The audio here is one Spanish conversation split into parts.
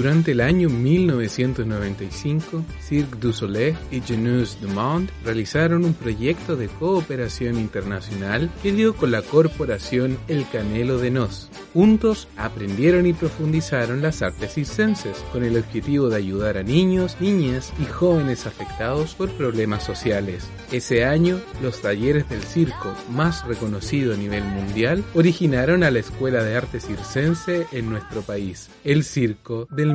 Durante el año 1995, Cirque du Soleil y Genus du Monde realizaron un proyecto de cooperación internacional que dio con la corporación El Canelo de Nos. Juntos aprendieron y profundizaron las artes circenses con el objetivo de ayudar a niños, niñas y jóvenes afectados por problemas sociales. Ese año, los talleres del circo más reconocido a nivel mundial originaron a la Escuela de Arte Circense en nuestro país, el Circo del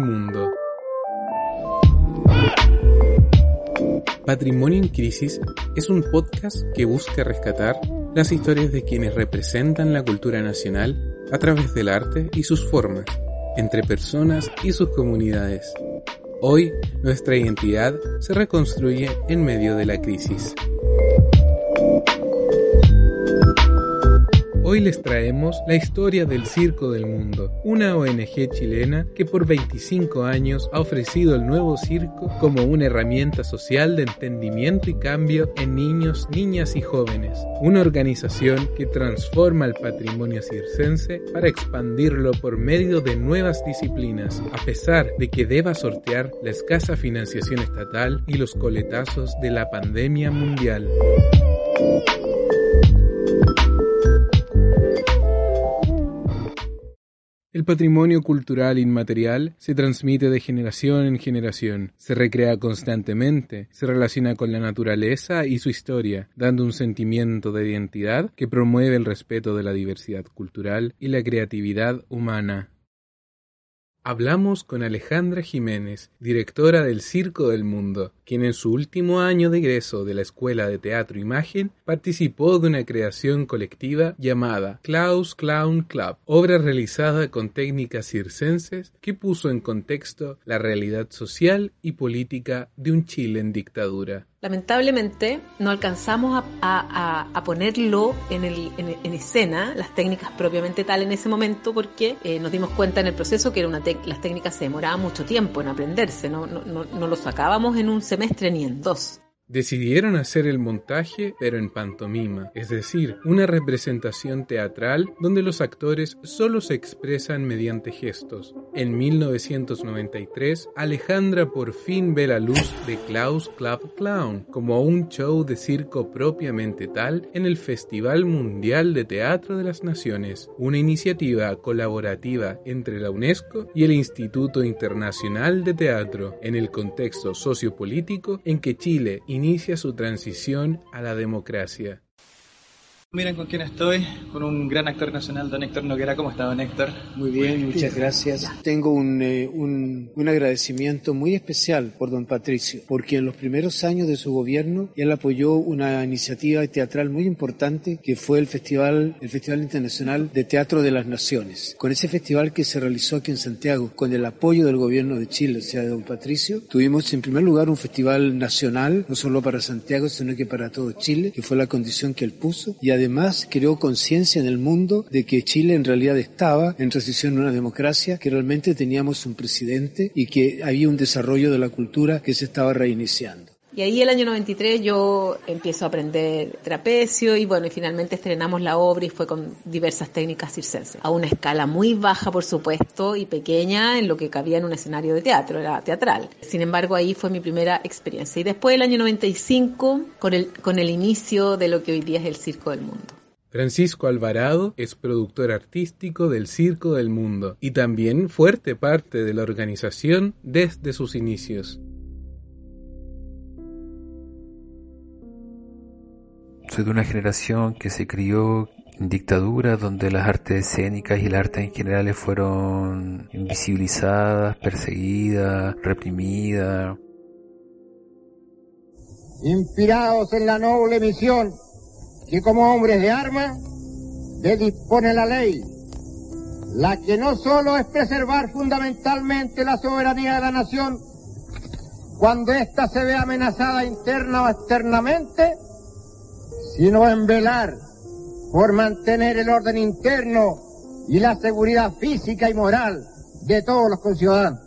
Patrimonio en Crisis es un podcast que busca rescatar las historias de quienes representan la cultura nacional a través del arte y sus formas, entre personas y sus comunidades. Hoy, nuestra identidad se reconstruye en medio de la crisis. Hoy les traemos la historia del Circo del Mundo, una ONG chilena que por 25 años ha ofrecido el nuevo circo como una herramienta social de entendimiento y cambio en niños, niñas y jóvenes. Una organización que transforma el patrimonio circense para expandirlo por medio de nuevas disciplinas, a pesar de que deba sortear la escasa financiación estatal y los coletazos de la pandemia mundial. El patrimonio cultural inmaterial se transmite de generación en generación, se recrea constantemente, se relaciona con la naturaleza y su historia, dando un sentimiento de identidad que promueve el respeto de la diversidad cultural y la creatividad humana. Hablamos con Alejandra Jiménez, directora del Circo del Mundo, quien en su último año de egreso de la Escuela de Teatro Imagen participó de una creación colectiva llamada Klaus Clown Club, obra realizada con técnicas circenses que puso en contexto la realidad social y política de un Chile en dictadura. Lamentablemente no alcanzamos a, ponerlo en, escena, las técnicas propiamente tal en ese momento, porque eh, nos dimos cuenta en el proceso que era una las técnicas se demoraban mucho tiempo en aprenderse, no, no, no, no lo sacábamos en un semestre ni en dos. Decidieron hacer el montaje pero en pantomima, es decir, una representación teatral donde los actores solo se expresan mediante gestos. En 1993, Alejandra por fin ve la luz de Klaus Club Clown como un show de circo propiamente tal en el Festival Mundial de Teatro de las Naciones, una iniciativa colaborativa entre la UNESCO y el Instituto Internacional de Teatro en el contexto sociopolítico en que Chile inicia su transición a la democracia. Miren con quién estoy, con un gran actor nacional, don Héctor Noguera. ¿Cómo está, don Héctor? Muy bien, muchas gracias. Tengo un, eh, un, un, agradecimiento muy especial por don Patricio, porque en los primeros años de su gobierno él apoyó una iniciativa teatral muy importante que fue el Festival, el Festival Internacional de Teatro de las Naciones. Con ese festival que se realizó aquí en Santiago, con el apoyo del gobierno de Chile, o sea, de don Patricio, tuvimos en primer lugar un festival nacional, no solo para Santiago, sino que para todo Chile, que fue la condición que él puso, y además además creó conciencia en el mundo de que Chile en realidad estaba en transición a una democracia, que realmente teníamos un presidente y que había un desarrollo de la cultura que se estaba reiniciando. Y ahí el año 93 yo empiezo a aprender trapecio y bueno, y finalmente estrenamos la obra y fue con diversas técnicas circenses. A una escala muy baja, por supuesto, y pequeña en lo que cabía en un escenario de teatro, era teatral. Sin embargo, ahí fue mi primera experiencia. Y después el año 95, con el, con el inicio de lo que hoy día es el Circo del Mundo. Francisco Alvarado es productor artístico del Circo del Mundo y también fuerte parte de la organización desde sus inicios. Soy de una generación que se crió en dictadura donde las artes escénicas y las artes en general fueron invisibilizadas, perseguidas, reprimidas. Inspirados en la noble misión que como hombres de armas le dispone la ley, la que no solo es preservar fundamentalmente la soberanía de la nación, cuando ésta se ve amenazada interna o externamente, sino en velar por mantener el orden interno y la seguridad física y moral de todos los conciudadanos.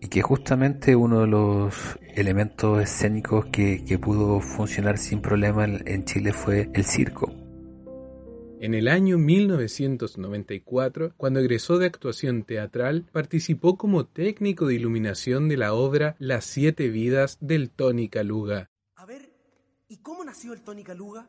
Y que justamente uno de los elementos escénicos que, pudo funcionar sin problema en Chile fue el circo En el año 1994, cuando egresó de actuación teatral, participó como técnico de iluminación de la obra Las siete vidas del Tony Caluga. ¿Y cómo nació el Tony Caluga?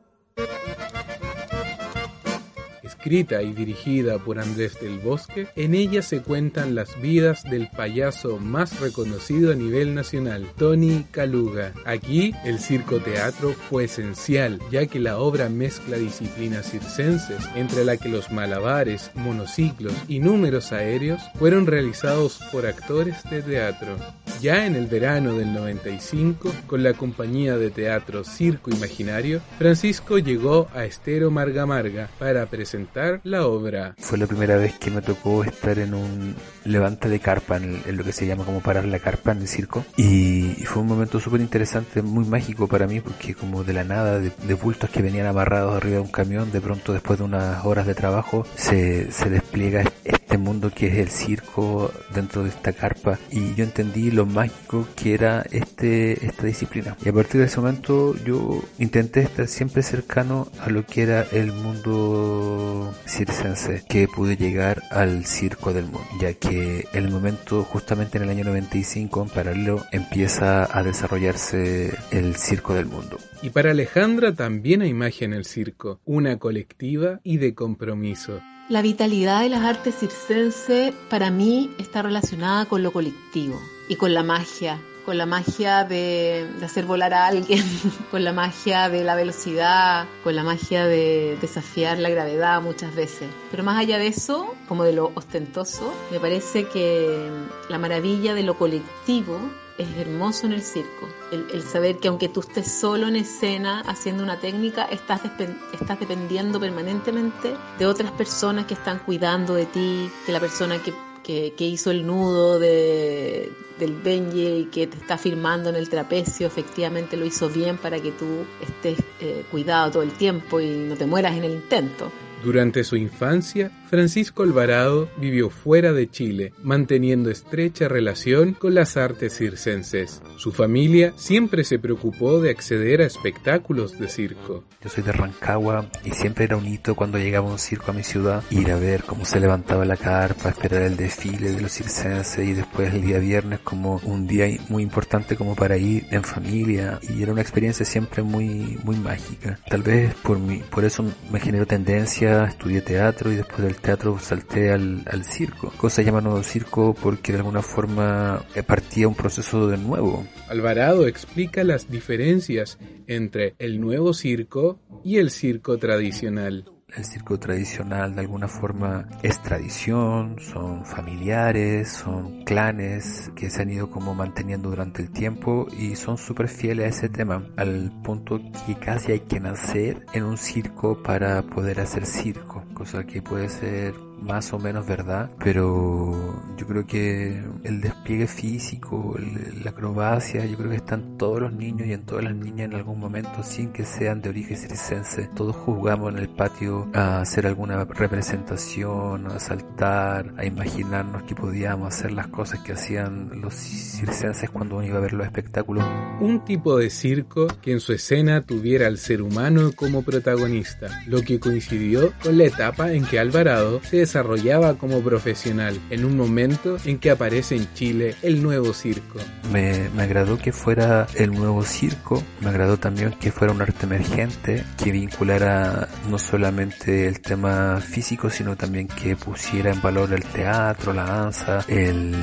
Escrita y dirigida por Andrés del Bosque, en ella se cuentan las vidas del payaso más reconocido a nivel nacional, Tony Caluga. Aquí el circo teatro fue esencial, ya que la obra mezcla disciplinas circenses, entre la que los malabares, monociclos y números aéreos fueron realizados por actores de teatro. Ya en el verano del 95, con la compañía de teatro Circo Imaginario, Francisco llegó a Estero Marga Marga para presentar la obra. Fue la primera vez que me tocó estar en un levante de carpa, en, lo que se llama como parar la carpa en el circo. Y, fue un momento súper interesante, muy mágico para mí, porque como de la nada, de, bultos que venían amarrados arriba de un camión, de pronto después de unas horas de trabajo, se, se despliega este mundo que es el circo dentro de esta carpa. Y yo entendí lo mágico que era este, esta disciplina. Y a partir de ese momento yo intenté estar siempre cercano a lo que era el mundo circense, que pude llegar al circo del mundo, ya que en el momento justamente en el año 95 en paralelo empieza a desarrollarse el circo del mundo. Y para Alejandra también hay magia en el circo, una colectiva y de compromiso. La vitalidad de las artes circenses para mí está relacionada con lo colectivo y con la magia, con la magia de, hacer volar a alguien, con la magia de la velocidad, con la magia de desafiar la gravedad muchas veces. Pero más allá de eso, como de lo ostentoso, me parece que la maravilla de lo colectivo es hermoso en el circo. El, saber que aunque tú estés solo en escena haciendo una técnica, estás, estás dependiendo permanentemente de otras personas que están cuidando de ti, de la persona que, que, hizo el nudo de, del Benji y que te está firmando en el trapecio, efectivamente lo hizo bien para que tú estés eh, cuidado todo el tiempo y no te mueras en el intento. Durante su infancia, Francisco Alvarado vivió fuera de Chile, manteniendo estrecha relación con las artes circenses. Su familia siempre se preocupó de acceder a espectáculos de circo. Yo soy de Rancagua y siempre era un hito cuando llegaba un circo a mi ciudad, ir a ver cómo se levantaba la carpa, esperar el desfile de los circenses y después el día viernes como un día muy importante como para ir en familia y era una experiencia siempre muy muy mágica. Tal vez por mí, por eso me generó tendencia estudié teatro y después del teatro salté al, al circo. Cosa llamada circo porque de alguna forma eh, partía un proceso de nuevo. Alvarado explica las diferencias entre el nuevo circo y el circo tradicional el circo tradicional de alguna forma es tradición, son familiares, son clanes que se han ido como manteniendo durante el tiempo y son súper fieles a ese tema, al punto que casi hay que nacer en un circo para poder hacer circo, cosa que puede ser más o menos verdad, pero yo creo que el despliegue físico, la acrobacia, yo creo que están todos los niños y en todas las niñas en algún momento, sin que sean de origen circense. Todos jugamos en el patio a hacer alguna representación, a saltar, a imaginarnos que podíamos hacer las cosas que hacían los circenses cuando uno iba a ver los espectáculos. Un tipo de circo que en su escena tuviera al ser humano como protagonista, lo que coincidió con la etapa en que Alvarado se desarrollaba como profesional en un momento en que aparece en Chile el nuevo circo. Me, me agradó que fuera el nuevo circo, me agradó también que fuera un arte emergente, que vinculara no solamente el tema físico, sino también que pusiera en valor el teatro, la danza, el,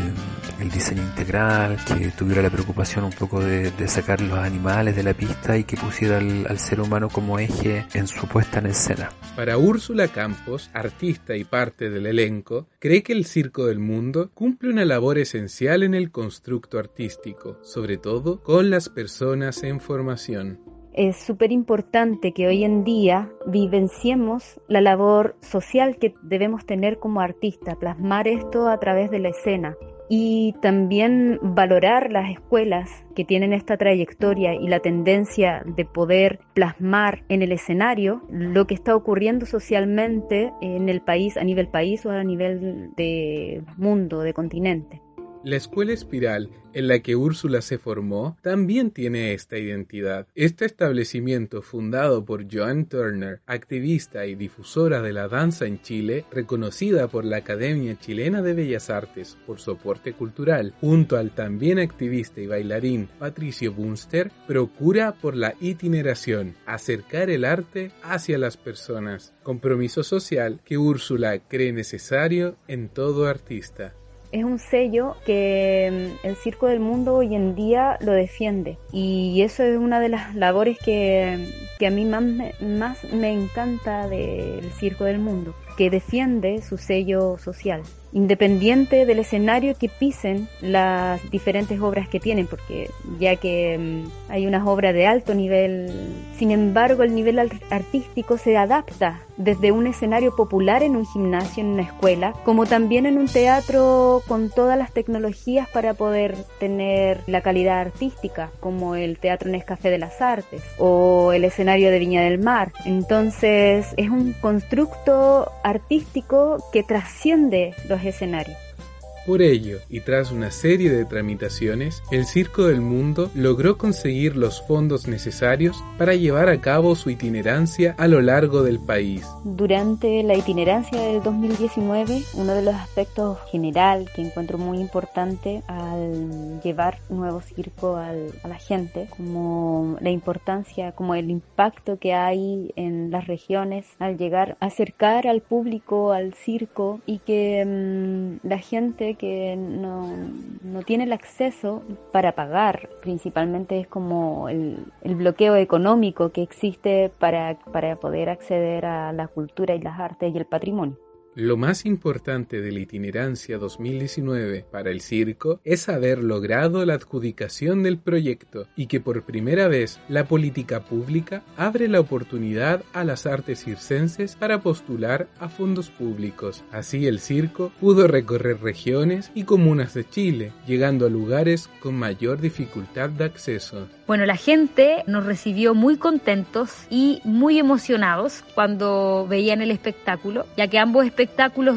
el diseño integral, que tuviera la preocupación un poco de, de sacar los animales de la pista y que pusiera al, al ser humano como eje en su puesta en escena. Para Úrsula Campos, artista y parte del elenco, cree que el Circo del Mundo cumple una labor esencial en el constructo artístico, sobre todo con las personas en formación. Es súper importante que hoy en día vivenciemos la labor social que debemos tener como artista, plasmar esto a través de la escena y también valorar las escuelas que tienen esta trayectoria y la tendencia de poder plasmar en el escenario lo que está ocurriendo socialmente en el país, a nivel país o a nivel de mundo, de continente. La escuela espiral en la que Úrsula se formó también tiene esta identidad. Este establecimiento fundado por Joan Turner, activista y difusora de la danza en Chile, reconocida por la Academia Chilena de Bellas Artes por su aporte cultural, junto al también activista y bailarín Patricio Bunster, procura por la itineración, acercar el arte hacia las personas, compromiso social que Úrsula cree necesario en todo artista es un sello que mm, el Circo del Mundo hoy en día lo defiende. Y eso es una de las labores que, a mí más más me encanta del Circo del Mundo, que defiende su sello social independiente del escenario que pisen las diferentes obras que tienen, porque ya que mm, hay unas obras de alto nivel, sin embargo el nivel artístico se adapta desde un escenario popular en un gimnasio, en una escuela, como también en un teatro con todas las tecnologías para poder tener la calidad artística, como el Teatro Nescafé de las Artes o el escenario de Viña del Mar. Entonces es un constructo artístico que trasciende los escenario. Por ello, y tras una serie de tramitaciones, el Circo del Mundo logró conseguir los fondos necesarios para llevar a cabo su itinerancia a lo largo del país. Durante la itinerancia del 2019, uno de los aspectos general que encuentro muy importante al llevar nuevo circo a la gente, como la importancia, como el impacto que hay en las regiones al llegar, acercar al público al circo y que mm, la gente que no, no tiene el acceso para pagar. Principalmente es como el, el bloqueo económico que existe para, para poder acceder a la cultura y las artes y el patrimonio. Lo más importante de la itinerancia 2019 para el circo es haber logrado la adjudicación del proyecto y que por primera vez la política pública abre la oportunidad a las artes circenses para postular a fondos públicos. Así el circo pudo recorrer regiones y comunas de Chile, llegando a lugares con mayor dificultad de acceso. Bueno, la gente nos recibió muy contentos y muy emocionados cuando veían el espectáculo, ya que ambos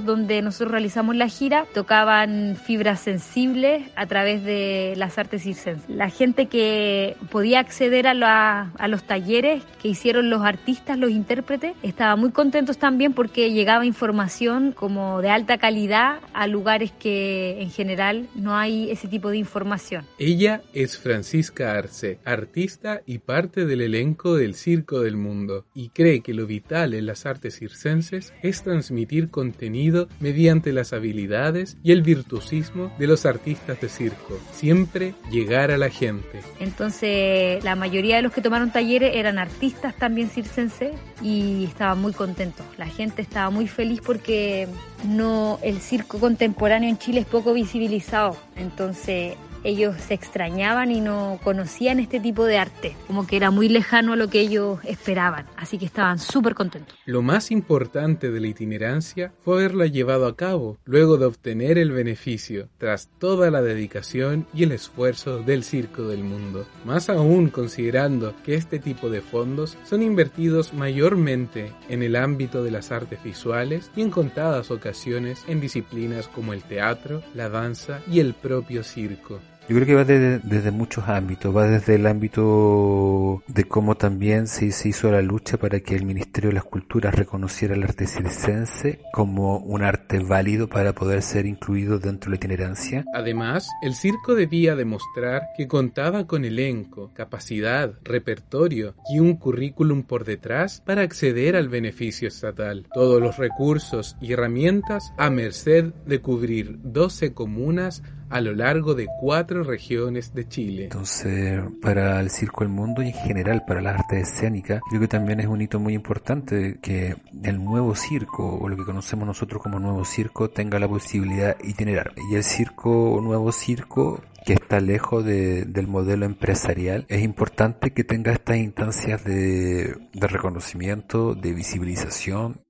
donde nosotros realizamos la gira tocaban fibras sensibles a través de las artes circenses. La gente que podía acceder a, a los talleres que hicieron los artistas, los intérpretes, estaba muy contentos también porque llegaba información como de alta calidad a lugares que en general no hay ese tipo de información. Ella es Francisca Arce artista y parte del elenco del Circo del Mundo, y cree que lo vital en las artes circenses es transmitir contenido mediante las habilidades y el virtuosismo de los artistas de circo, siempre llegar a la gente. Entonces, la mayoría de los que tomaron talleres eran artistas también circenses y estaban muy contentos. La gente estaba muy feliz porque no el circo contemporáneo en Chile es poco visibilizado. Entonces, ellos se extrañaban y no conocían este tipo de arte, como que era muy lejano a lo que ellos esperaban, así que estaban súper contentos. Lo más importante de la itinerancia fue haberla llevado a cabo luego de obtener el beneficio, tras toda la dedicación y el esfuerzo del Circo del Mundo, más aún considerando que este tipo de fondos son invertidos mayormente en el ámbito de las artes visuales y en contadas ocasiones en disciplinas como el teatro, la danza y el propio circo. Yo creo que va desde, muchos ámbitos, va desde el ámbito de cómo también se, hizo la lucha para que el Ministerio de las Culturas reconociera el arte circense como un arte válido para poder ser incluido dentro de la itinerancia. Además, el circo debía demostrar que contaba con elenco, capacidad, repertorio y un currículum por detrás para acceder al beneficio estatal. Todos los recursos y herramientas a merced de cubrir 12 comunas a lo largo de cuatro regiones de Chile. Entonces, para el Circo del Mundo y en general para las artes escénicas, creo que también es un hito muy importante que el nuevo circo, o lo que conocemos nosotros como nuevo circo, tenga la posibilidad de itinerar. Y el circo, nuevo circo, que está lejos del modelo empresarial, es importante que tenga estas instancias de, de reconocimiento, de visibilización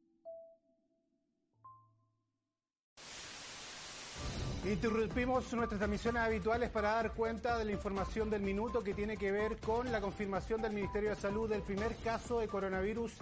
Interrumpimos nuestras transmisiones habituales para dar cuenta de la información del minuto que tiene que ver con la confirmación del Ministerio de Salud del primer caso de coronavirus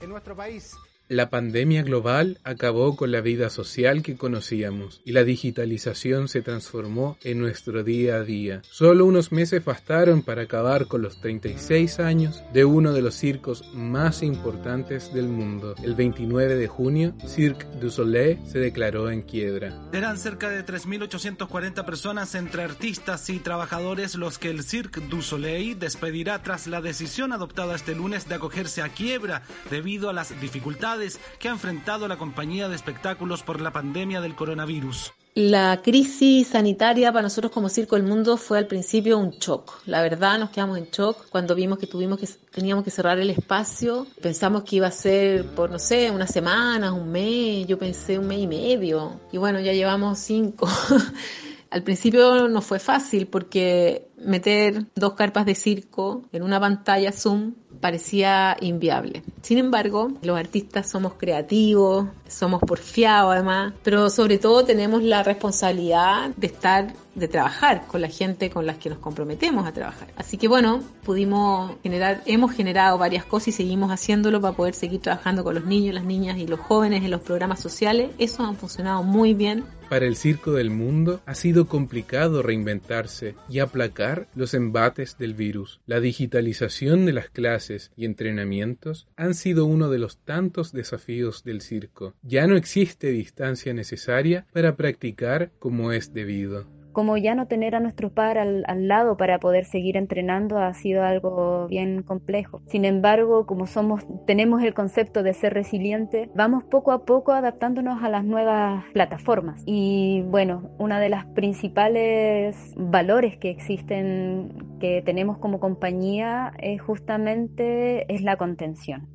en nuestro país. La pandemia global acabó con la vida social que conocíamos y la digitalización se transformó en nuestro día a día. Solo unos meses bastaron para acabar con los 36 años de uno de los circos más importantes del mundo. El 29 de junio, Cirque du Soleil se declaró en quiebra. Eran cerca de 3.840 personas entre artistas y trabajadores los que el Cirque du Soleil despedirá tras la decisión adoptada este lunes de acogerse a quiebra debido a las dificultades que ha enfrentado la compañía de espectáculos por la pandemia del coronavirus. La crisis sanitaria para nosotros como Circo del Mundo fue al principio un shock. La verdad nos quedamos en shock cuando vimos que tuvimos que teníamos que cerrar el espacio. Pensamos que iba a ser por no sé, unas semanas, un mes, yo pensé un mes y medio. Y bueno, ya llevamos cinco. Al principio no fue fácil porque meter dos carpas de circo en una pantalla Zoom parecía inviable. Sin embargo, los artistas somos creativos, somos porfiados además, pero sobre todo tenemos la responsabilidad de estar, de trabajar con la gente con las que nos comprometemos a trabajar. Así que bueno, pudimos generar, hemos generado varias cosas y seguimos haciéndolo para poder seguir trabajando con los niños, las niñas y los jóvenes en los programas sociales. Eso han funcionado muy bien. Para el Circo del Mundo ha sido complicado reinventarse y aplacar los embates del virus. La digitalización de las clases y entrenamientos han sido uno de los tantos desafíos del circo. Ya no existe distancia necesaria para practicar como es debido como ya no tener a nuestro par al, lado para poder seguir entrenando ha sido algo bien complejo. Sin embargo, como somos, tenemos el concepto de ser resiliente, vamos poco a poco adaptándonos a las nuevas plataformas. Y bueno, una de las principales valores que existen, que tenemos como compañía, es justamente es la contención.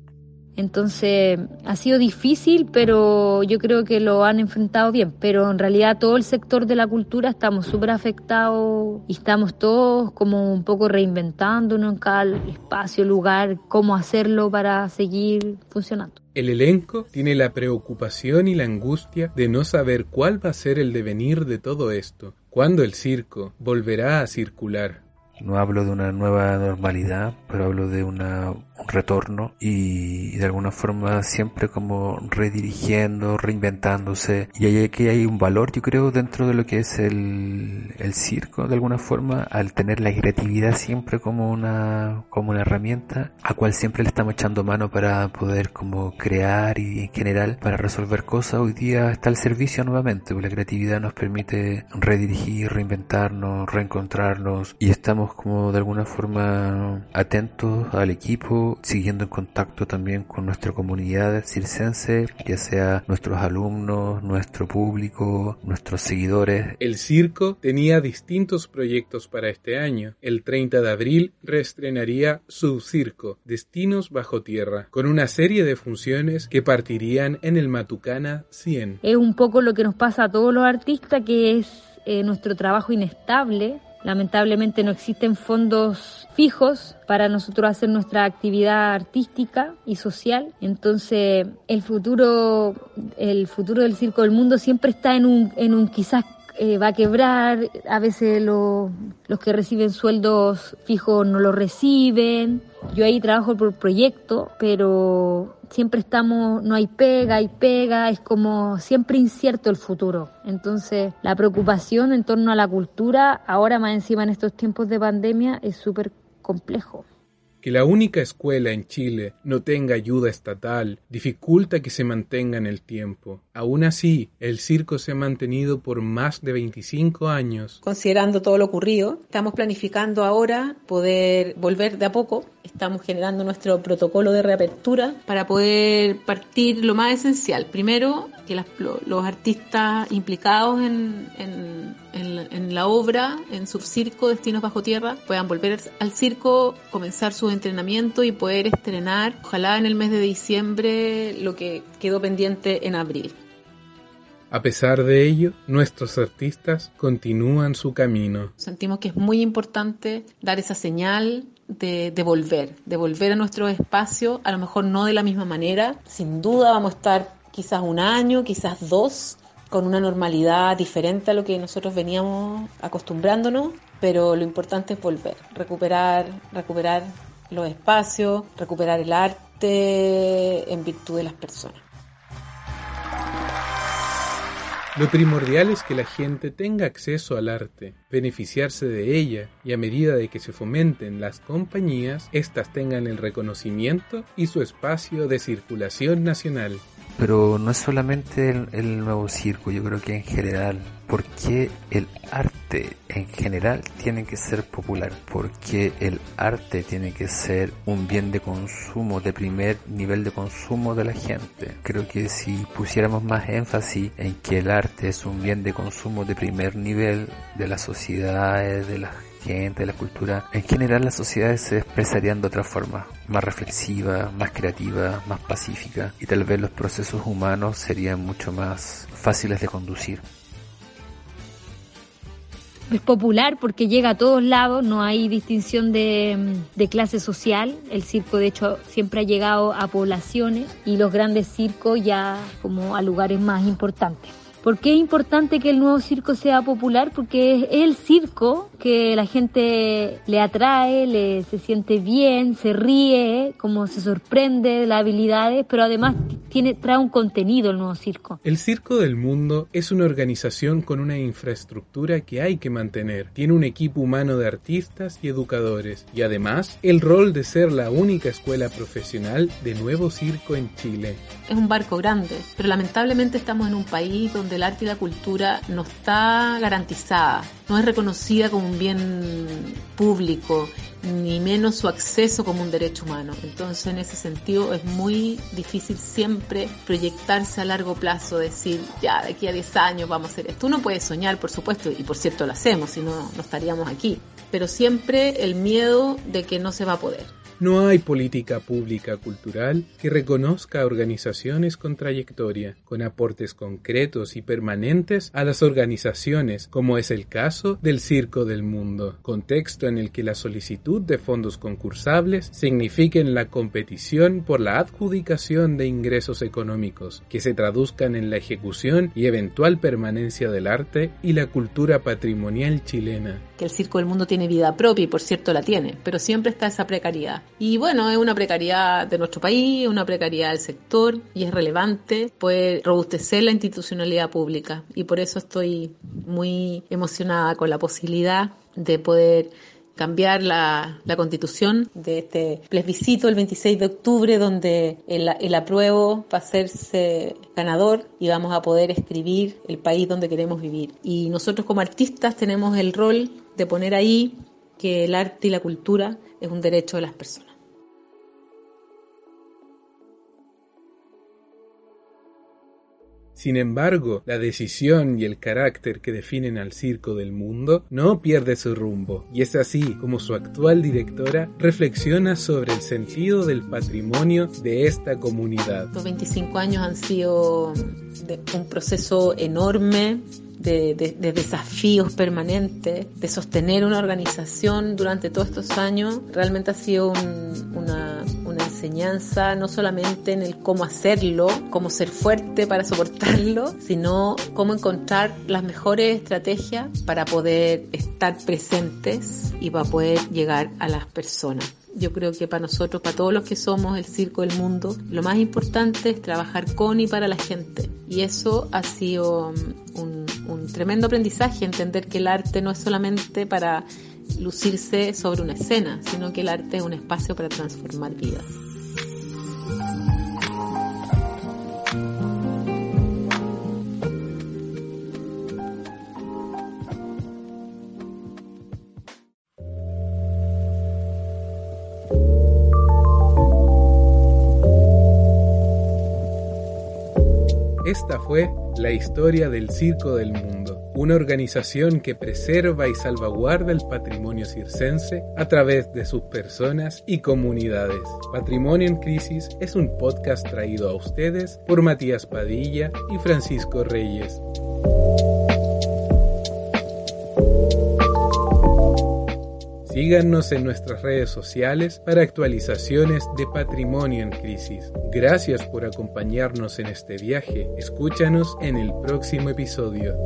Entonces ha sido difícil, pero yo creo que lo han enfrentado bien. Pero en realidad todo el sector de la cultura estamos súper afectados y estamos todos como un poco reinventándonos en cada espacio, lugar, cómo hacerlo para seguir funcionando. El elenco tiene la preocupación y la angustia de no saber cuál va a ser el devenir de todo esto, cuándo el circo volverá a circular. No hablo de una nueva normalidad, pero hablo de una, un retorno y, de alguna forma siempre como redirigiendo, reinventándose. Y ahí que hay un valor, yo creo, dentro de lo que es el, circo, de alguna forma, al tener la creatividad siempre como una, como una herramienta, a cual siempre le estamos echando mano para poder como crear y en general para resolver cosas. Hoy día está al servicio nuevamente, porque la creatividad nos permite redirigir, reinventarnos, reencontrarnos y estamos como de alguna forma atentos al equipo, siguiendo en contacto también con nuestra comunidad circense, ya sea nuestros alumnos, nuestro público, nuestros seguidores. El circo tenía distintos proyectos para este año. El 30 de abril reestrenaría su circo, Destinos bajo tierra, con una serie de funciones que partirían en el Matucana 100. Es un poco lo que nos pasa a todos los artistas, que es eh, nuestro trabajo inestable Lamentablemente no existen fondos fijos para nosotros hacer nuestra actividad artística y social. Entonces, el futuro, el futuro del circo del mundo siempre está en un, en un quizás eh, va a quebrar, a veces los que reciben sueldos fijos no lo reciben. Yo ahí trabajo por proyecto, pero siempre estamos, no hay pega, hay pega, es como siempre incierto el futuro. Entonces, la preocupación en torno a la cultura, ahora más encima en estos tiempos de pandemia, es súper complejo. Que la única escuela en Chile no tenga ayuda estatal dificulta que se mantenga en el tiempo. Aún así, el circo se ha mantenido por más de 25 años. Considerando todo lo ocurrido, estamos planificando ahora poder volver de a poco. Estamos generando nuestro protocolo de reapertura para poder partir lo más esencial. Primero, que los artistas implicados en, en, la obra, en su circo Destinos Bajo Tierra, puedan volver al circo, comenzar su entrenamiento y poder estrenar, ojalá en el mes de diciembre, lo que quedó pendiente en abril. A pesar de ello, nuestros artistas continúan su camino. Sentimos que es muy importante dar esa señal de, de, volver, de volver a nuestro espacio, a lo mejor no de la misma manera. Sin duda vamos a estar quizás un año, quizás dos, con una normalidad diferente a lo que nosotros veníamos acostumbrándonos, pero lo importante es volver, recuperar, recuperar los espacios, recuperar el arte en virtud de las personas. Lo primordial es que la gente tenga acceso al arte, beneficiarse de ella y a medida de que se fomenten las compañías, éstas tengan el reconocimiento y su espacio de circulación nacional. Pero no es solamente el, nuevo circo, yo creo que en general, ¿por qué el arte en general tiene que ser popular? ¿Por qué el arte tiene que ser un bien de consumo, de primer nivel de consumo de la gente? Creo que si pusiéramos más énfasis en que el arte es un bien de consumo de primer nivel de las sociedades, de las gente, la cultura, en general las sociedades se expresarían de otra forma, más reflexiva, más creativa, más pacífica y tal vez los procesos humanos serían mucho más fáciles de conducir. Es popular porque llega a todos lados, no hay distinción de, de, clase social. El circo, de hecho, siempre ha llegado a poblaciones y los grandes circos ya como a lugares más importantes. ¿Por qué es importante que el nuevo circo sea popular? Porque es el circo que la gente le atrae, le se siente bien, se ríe, como se sorprende de las habilidades, pero además tiene, trae un contenido el nuevo circo. El Circo del Mundo es una organización con una infraestructura que hay que mantener. Tiene un equipo humano de artistas y educadores y además el rol de ser la única escuela profesional de nuevo circo en Chile. Es un barco grande, pero lamentablemente estamos en un país donde el arte y la cultura no está garantizada, no es reconocida como un bien público, ni menos su acceso como un derecho humano. Entonces, en ese sentido, es muy difícil siempre proyectarse a largo plazo, decir, ya, de aquí a 10 años vamos a hacer esto. Uno puede soñar, por supuesto, y por cierto lo hacemos, si no, no estaríamos aquí. Pero siempre el miedo de que no se va a poder. No hay política pública cultural que reconozca organizaciones con trayectoria, con aportes concretos y permanentes a las organizaciones, como es el caso del Circo del Mundo, contexto en el que la solicitud de fondos concursables signifiquen la competición por la adjudicación de ingresos económicos, que se traduzcan en la ejecución y eventual permanencia del arte y la cultura patrimonial chilena. Que el Circo del Mundo tiene vida propia y por cierto la tiene, pero siempre está esa precariedad y bueno, es una precariedad de nuestro país, una precariedad del sector y es relevante, puede robustecer la institucionalidad pública. Y por eso estoy muy emocionada con la posibilidad de poder cambiar la, constitución de este plebiscito el 26 de octubre donde el, el, apruebo va a hacerse ganador y vamos a poder escribir el país donde queremos vivir. Y nosotros como artistas tenemos el rol de poner ahí que el arte y la cultura es un derecho de las personas. Sin embargo, la decisión y el carácter que definen al circo del mundo no pierde su rumbo, y es así como su actual directora reflexiona sobre el sentido del patrimonio de esta comunidad. Estos 25 años han sido un proceso enorme de, desafíos permanentes, de sostener una organización durante todos estos años, realmente ha sido una, una enseñanza no solamente en el cómo hacerlo, cómo ser fuerte para soportarlo, sino cómo encontrar las mejores estrategias para poder estar presentes y para poder llegar a las personas. Yo creo que para nosotros, para todos los que somos el circo del mundo, lo más importante es trabajar con y para la gente. Y eso ha sido um, un, un tremendo aprendizaje, entender que el arte no es solamente para lucirse sobre una escena, sino que el arte es un espacio para transformar vidas. Esta fue la historia del Circo del Mundo, una organización que preserva y salvaguarda el patrimonio circense a través de sus personas y comunidades. Patrimonio en Crisis es un podcast traído a ustedes por Matías Padilla y Francisco Reyes. Síganos en nuestras redes sociales para actualizaciones de Patrimonio en Crisis. Gracias por acompañarnos en este viaje. Escúchanos en el próximo episodio.